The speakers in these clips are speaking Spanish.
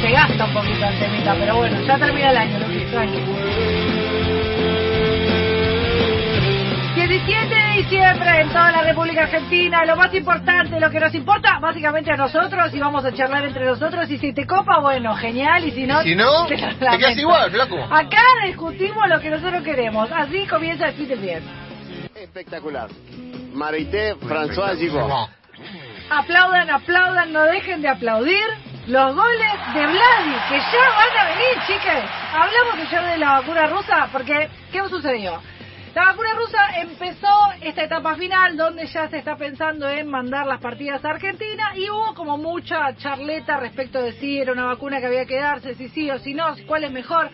Se gasta un poquito el temita, pero bueno, ya termina el año, Luqui, tranquilo. 17 de diciembre en toda la República Argentina, lo más importante, lo que nos importa básicamente a nosotros y vamos a charlar entre nosotros y si te copa, bueno, genial y si no, Si no, te te lo quedas igual, flaco. Acá discutimos lo que nosotros queremos, así comienza el Twitter bien. Espectacular. Marité, François Gigot. Aplaudan, aplaudan, no dejen de aplaudir los goles de Vladi, que ya van a venir, chicas. Hablamos ayer de la vacuna rusa, porque ¿qué sucedió? La vacuna rusa empezó esta etapa final donde ya se está pensando en mandar las partidas a Argentina y hubo como mucha charleta respecto de si era una vacuna que había que darse, si sí o si no, cuál es mejor.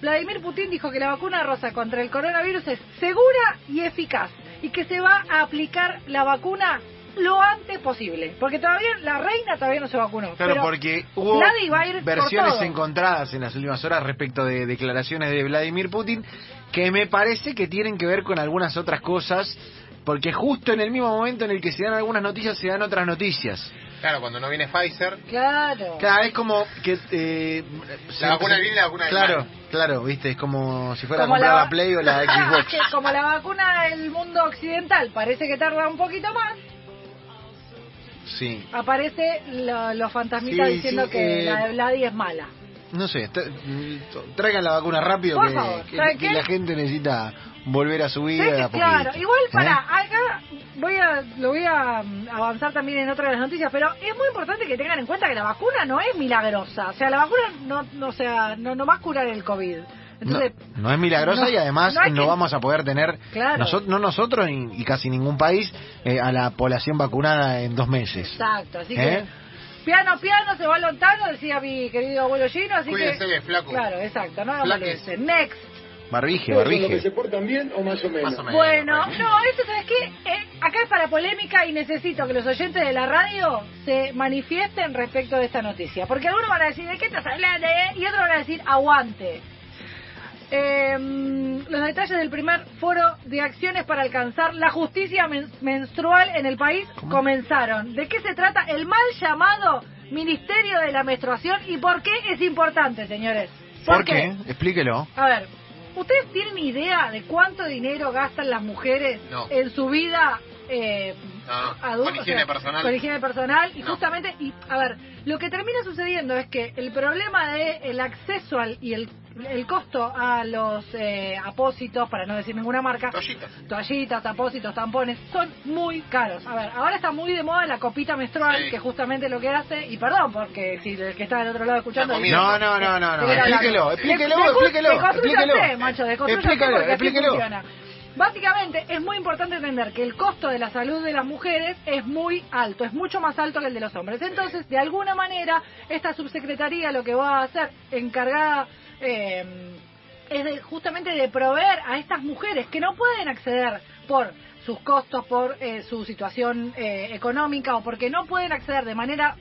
Vladimir Putin dijo que la vacuna rusa contra el coronavirus es segura y eficaz y que se va a aplicar la vacuna lo antes posible. Porque todavía la reina todavía no se vacunó. Claro, pero porque hubo Vladi va a ir por versiones encontradas en las últimas horas respecto de declaraciones de Vladimir Putin que me parece que tienen que ver con algunas otras cosas, porque justo en el mismo momento en el que se dan algunas noticias se dan otras noticias. Claro, cuando no viene Pfizer, Claro. Claro, es como que... eh, se- vacuna viene y la vacuna del Claro, mal. claro, viste, es como si fuera Como a comprar la- la... Play o la Xbox. Como la vacuna del mundo occidental parece que tarda un poquito más, Sí. aparece lo- los fantasmitas Sí, diciendo sí, que eh, la de Vladi es mala. No sé, tra- traigan la vacuna rápido Por que, favor, que- ¿saben que qué? la gente necesita volver a su vida. Sí, de a claro, igual para ¿eh? acá voy a lo voy a mm, avanzar también en otra de las noticias, pero es muy importante que tengan en cuenta que la vacuna no es milagrosa, o sea, la vacuna no no o sea, no, no va a curar el COVID. Entonces, no, no es milagrosa no- y además no no, hay que- vamos a poder tener, Claro. noso- no nosotros ni- y casi ningún país, eh, a la población vacunada en dos meses. exacto, así ¿Eh? que piano piano se va lontano, decía mi querido abuelo Gino, así Cuídense que flaco. Claro, exacto, no moleste. Next. Barbije, ¿Todos son los que barbije. se portan bien o más o menos? Más o menos. Bueno, bueno. no, eso sabes qué, Eh, acá es para polémica y necesito que los oyentes de la radio se manifiesten respecto de esta noticia, porque algunos van a decir, ¿de qué estás hablando? eh?" Y otros van a decir, aguante. Eh, los detalles del primer foro de acciones para alcanzar la justicia men- menstrual en el país comenzaron. ¿De qué se trata el mal llamado Ministerio de la Menstruación y por qué es importante, señores? ¿Por qué? Explíquelo. A ver, ¿ustedes tienen idea de cuánto dinero gastan las mujeres No. en su vida eh, No, adulta? con higiene personal. Con higiene personal. Y No. justamente, y a ver, lo que termina sucediendo es que el problema de el acceso al, y el, el costo a los eh, apósitos, para no decir ninguna marca, Toallitas. toallitas, apósitos, tampones, son muy caros. A ver, ahora está muy de moda la copita menstrual, Sí. que justamente lo que hace, y perdón, porque si el que está del otro lado escuchando... No, no, no, no, no. ¿De qué era Explíquelo, explíquelo, explíquelo, explíquelo. macho, explíquelo. funciona. Básicamente es muy importante entender que el costo de la salud de las mujeres es muy alto, es mucho más alto que el de los hombres. Entonces, de alguna manera, esta subsecretaría lo que va a hacer, encargada eh, es de- justamente de proveer a estas mujeres que no pueden acceder por sus costos, por eh, su situación eh, económica o porque no pueden acceder de manera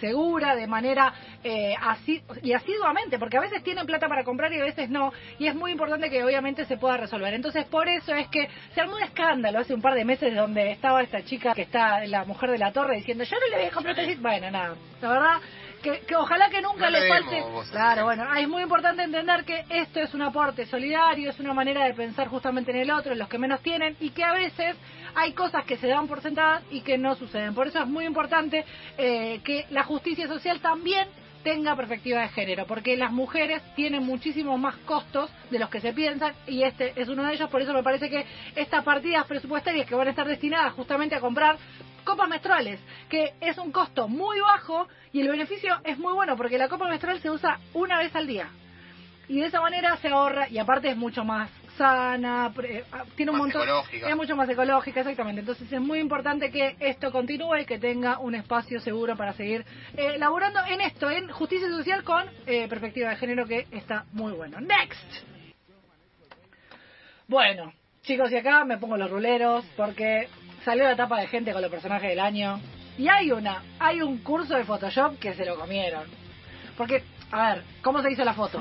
segura, de manera eh, asi- y asiduamente, porque a veces tienen plata para comprar y a veces no, y es muy importante que obviamente se pueda resolver. Entonces, por eso es que se armó un escándalo hace un par de meses donde estaba esta chica que está, la mujer de la torre, diciendo, yo no le voy a comprar este-". Bueno, nada, la verdad que, que ojalá que nunca No le falte... Claro, bueno, ah, es muy importante entender que esto es un aporte solidario, es una manera de pensar justamente en el otro, en los que menos tienen, y que a veces hay cosas que se dan por sentadas y que no suceden. Por eso es muy importante eh, que la justicia social también tenga perspectiva de género, porque las mujeres tienen muchísimos más costos de los que se piensan y este es uno de ellos, por eso me parece que estas partidas presupuestarias que van a estar destinadas justamente a comprar copas menstruales, que es un costo muy bajo y el beneficio es muy bueno, porque la copa menstrual se usa una vez al día. Y de esa manera se ahorra y aparte es mucho más sana, pre- ah, tiene un Más montón ecológica. es mucho más ecológica, exactamente. Entonces es muy importante que esto continúe y que tenga un espacio seguro para seguir eh, laburando en esto, en justicia social con eh, perspectiva de género que está muy bueno. Next. Bueno, chicos, y acá me pongo los ruleros porque salió la tapa de gente con los personajes del año y hay una, hay un curso de Photoshop que se lo comieron. Porque, a ver, ¿cómo se hizo la foto?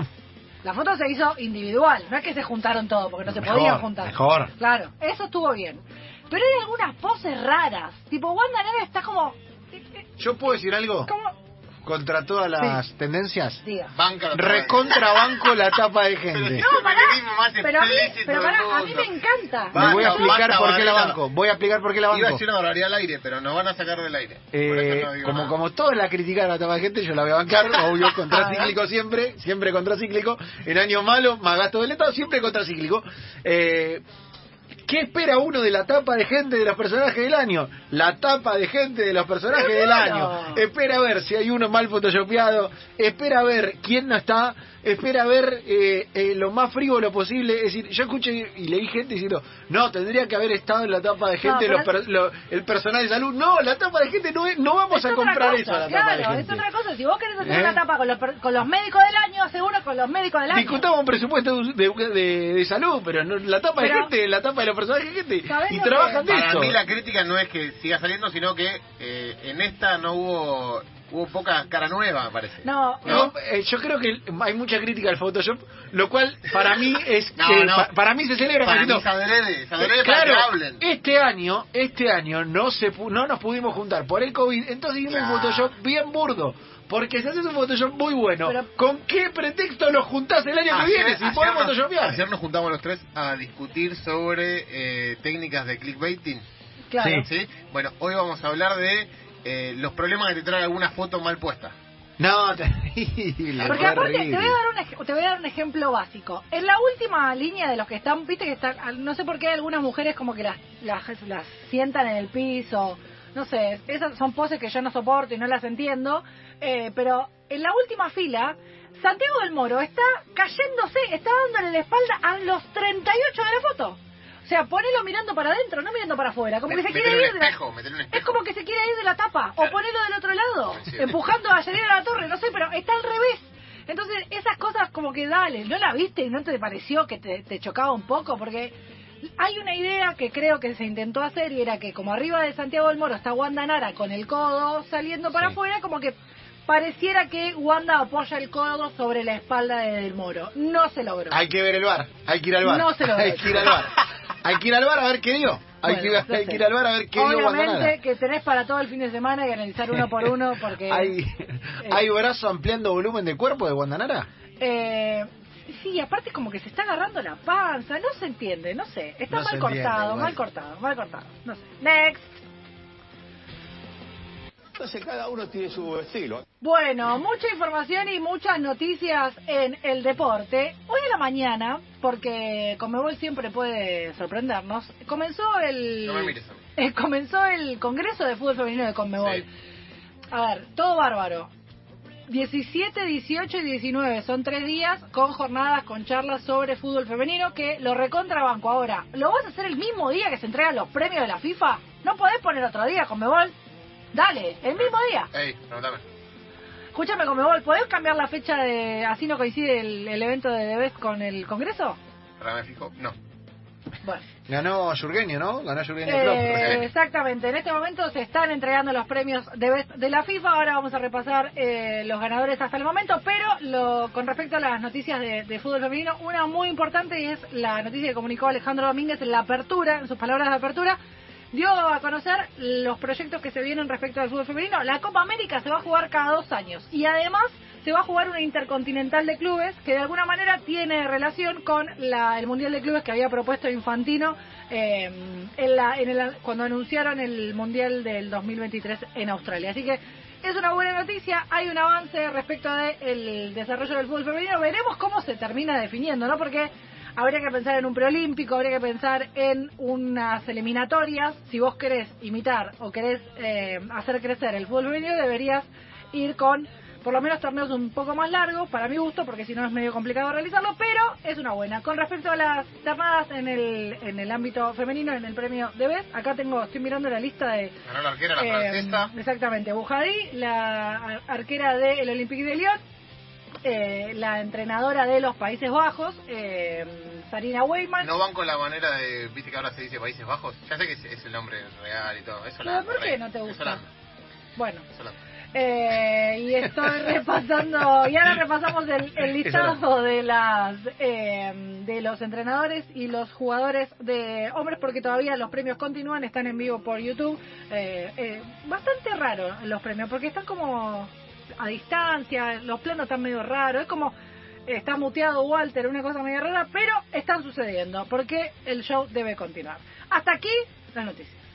La foto se hizo individual, no es que se juntaron todos, porque no se podían juntar. mejor. Claro, eso estuvo bien. pero hay algunas poses raras. Tipo, Wanda Nara está como... ¿Yo puedo decir algo? como Contra todas las tendencias. diga. Banca la Recontrabanco la tapa de gente. No, pará, pero a mí, pero pará, a mí me encanta. Me voy a explicar basta, por qué la banco. Voy a explicar por qué la Iba a banco. decir una barbaridad al aire, pero nos van a sacar del aire. Eh, no como, nada. como todos la critican a la tapa de gente, yo la voy a bancar, obvio, contracíclico siempre, siempre contracíclico. En años malos, más gasto del Estado, siempre contracíclico. Eh, ¿Qué espera uno de la tapa de gente de los personajes del año? La tapa de gente de los personajes del año. Espera ver si hay uno mal photoshopeado, espera ver quién no está, espera ver eh, eh, lo más frívolo posible. Es decir, yo escuché y leí gente diciendo, no, tendría que haber estado en la tapa de gente No, los pero per- lo- el personal de salud. No, la tapa de gente no es, no vamos Es a comprar cosa, eso a la claro, tapa de gente. es otra cosa. Si vos querés hacer ¿Eh? una tapa con los, con los médicos del año, hace uno con los médicos del año. Discutamos un presupuesto de, de- de- de salud, pero no, la tapa de gente, la tapa de los personajes de gente. ¿Sabés Y trabajan de Para eso. mí la crítica no es que siga saliendo, sino que eh, en esta no hubo hubo poca cara nueva, me parece. No, No, eh, yo creo que hay mucha crítica al Photoshop, lo cual para mí es No, que no. pa- para mí se celebra para mí es adrede, es adrede para Claro, que hablen. este año, este año no se pu- no nos pudimos juntar por el COVID, entonces hicimos un. Photoshop bien burdo. Porque si haces un Photoshop muy bueno, Pero- ¿con qué pretexto nos juntás el año que viene si podemos nos- Photoshopear? ayer nos juntamos los tres a discutir sobre eh, técnicas de clickbaiting. claro. Sí. ¿sí? Bueno, hoy vamos a hablar de eh, los problemas que te trae alguna foto mal puesta. No, terrible. Porque aparte, te voy, a dar un te voy a dar un ejemplo básico. En la última línea de los que están, viste que están, no sé por qué algunas mujeres como que las, las, las sientan en el piso, no sé, esas son poses que yo no soporto y no las entiendo, eh, pero en la última fila, Santiago del Moro está cayéndose, está dándole la espalda a los 38 de la foto. O sea, ponelo mirando para adentro, no mirando para afuera. Como que se quiere ir de la- Es como que se quiere ir de la tapa. O ponelo del otro lado. Empujando a Yanira a la torre. No sé, pero está al revés. Entonces, esas cosas como que dale. ¿No la viste y no te pareció que te, te chocaba un poco? Porque hay una idea que creo que se intentó hacer y era que como arriba de Santiago del Moro está Wanda Nara con el codo saliendo para Sí. afuera, como que pareciera que Wanda apoya el codo sobre la espalda de Del Moro. No se logró. Hay que ver el bar, hay que ir al bar. No se lo Hay que ir al bar. Hay que ir al bar a ver qué dio. Hay, Bueno, que, ir- no hay sé. que ir al bar a ver qué dio Obviamente que tenés para todo el fin de semana y analizar uno por uno porque... ¿Hay, eh, ¿Hay brazo ampliando volumen de cuerpo de Guantanara? Eh, sí, aparte como que se está agarrando la panza, no se entiende, no sé, está No mal entiende, cortado, mal cortado, mal cortado, no sé. Next. Entonces cada uno tiene su estilo. Bueno, mucha información y muchas noticias en el deporte. Hoy a la mañana, porque Comebol siempre puede sorprendernos, comenzó el No me mires a mí. eh, comenzó el Congreso de Fútbol Femenino de Conmebol. Sí. A ver, todo bárbaro. 17, 18 y 19 son tres días con jornadas, con charlas sobre fútbol femenino que lo recontrabanco. Ahora, ¿lo vas a hacer el mismo día que se entregan los premios de la FIFA? ¿No podés poner otro día, Conmebol? Dale, el mismo día. Ey, pregúntame. Escúchame, Conmebol, ¿podés cambiar la fecha de... así no coincide el, el evento de Debes con el Congreso? Ahora me fijo. No. Bueno. Ganó Yurgueño, ¿no? Ganó Yurgueño Eh, Klopp. exactamente, en este momento se están entregando los premios de, Best de la FIFA, ahora vamos a repasar eh, los ganadores hasta el momento, pero lo, con respecto a las noticias de, de fútbol femenino, una muy importante y es la noticia que comunicó Alejandro Domínguez en la apertura, en sus palabras de apertura, dio a conocer los proyectos que se vienen respecto al fútbol femenino. La Copa América se va a jugar cada dos años y además se va a jugar una intercontinental de clubes que de alguna manera tiene relación con la- el Mundial de Clubes que había propuesto Infantino eh, en la, en el- cuando anunciaron el Mundial del 2023 en Australia. Así que es una buena noticia, hay un avance respecto del desarrollo del fútbol femenino. Veremos cómo se termina definiendo, ¿no? Porque habría que pensar en un preolímpico, habría que pensar en unas eliminatorias. Si vos querés imitar o querés eh, hacer crecer el fútbol femenino, deberías ir con por lo menos torneos un poco más largos, para mi gusto, porque si no es medio complicado realizarlo, pero es una buena. Con respecto a las ternadas en el, en el ámbito femenino, en el premio de BES, acá tengo, estoy mirando la lista de... Ganó la arquera, la eh, francesa. Exactamente, Bujadí, la ar- arquera del Olympique de Lyon, eh, la entrenadora de los Países Bajos, eh, Sarina Weyman. No van con la manera de. Viste que ahora se dice Países Bajos. Ya sé que es, es el nombre real y todo. Eso ¿por qué no te gusta? Bueno. Eh, y estoy repasando, y ahora repasamos el, el listado de las eh, de los entrenadores y los jugadores de hombres porque todavía los premios continúan, están en vivo por YouTube. Eh, eh, bastante raro los premios porque están como a distancia, los planos están medio raros, es como está muteado Walter, una cosa medio rara, pero están sucediendo porque el show debe continuar. Hasta aquí las noticias.